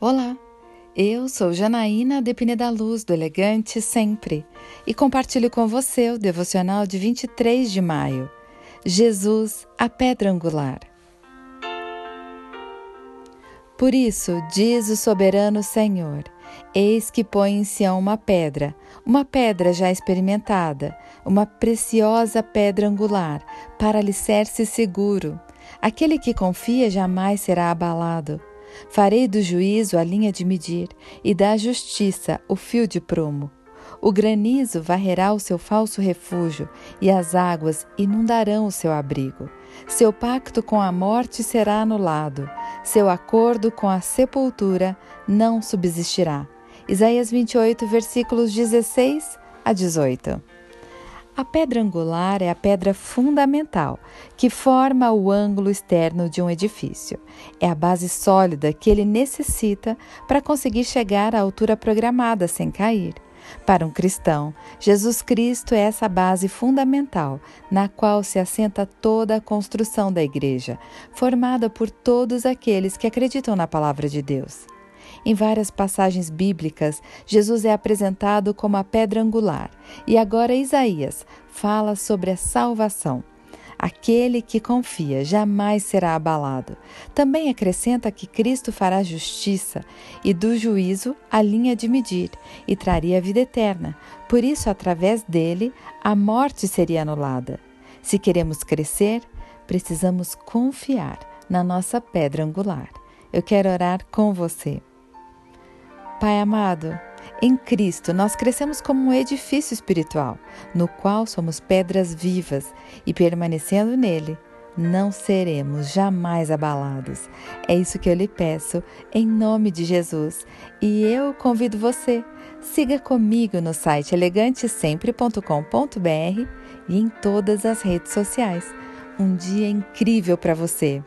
Olá, eu sou Janaína Depine da Luz do Elegante Sempre e compartilho com você o devocional de 23 de maio. Jesus, a Pedra Angular. Por isso, diz o soberano Senhor: Eis que põe em Sião uma pedra, uma pedra já experimentada, uma preciosa pedra angular, para alicerce seguro. Aquele que confia jamais será abalado. Farei do juízo a linha de medir e da justiça o fio de prumo. O granizo varrerá o seu falso refúgio e as águas inundarão o seu abrigo. Seu pacto com a morte será anulado, seu acordo com a sepultura não subsistirá. Isaías 28, versículos 16 a 18. A pedra angular é a pedra fundamental que forma o ângulo externo de um edifício. É a base sólida que ele necessita para conseguir chegar à altura programada sem cair. Para um cristão, Jesus Cristo é essa base fundamental na qual se assenta toda a construção da igreja, formada por todos aqueles que acreditam na palavra de Deus. Em várias passagens bíblicas, Jesus é apresentado como a pedra angular, e agora Isaías fala sobre a salvação. Aquele que confia jamais será abalado. Também acrescenta que Cristo fará justiça e do juízo a linha de medir e traria a vida eterna. Por isso, através dele, a morte seria anulada. Se queremos crescer, precisamos confiar na nossa pedra angular. Eu quero orar com você. Pai amado, em Cristo nós crescemos como um edifício espiritual, no qual somos pedras vivas e permanecendo nele, não seremos jamais abalados. É isso que eu lhe peço, em nome de Jesus. E eu convido você, siga comigo no site elegantesempre.com.br e em todas as redes sociais. Um dia incrível para você!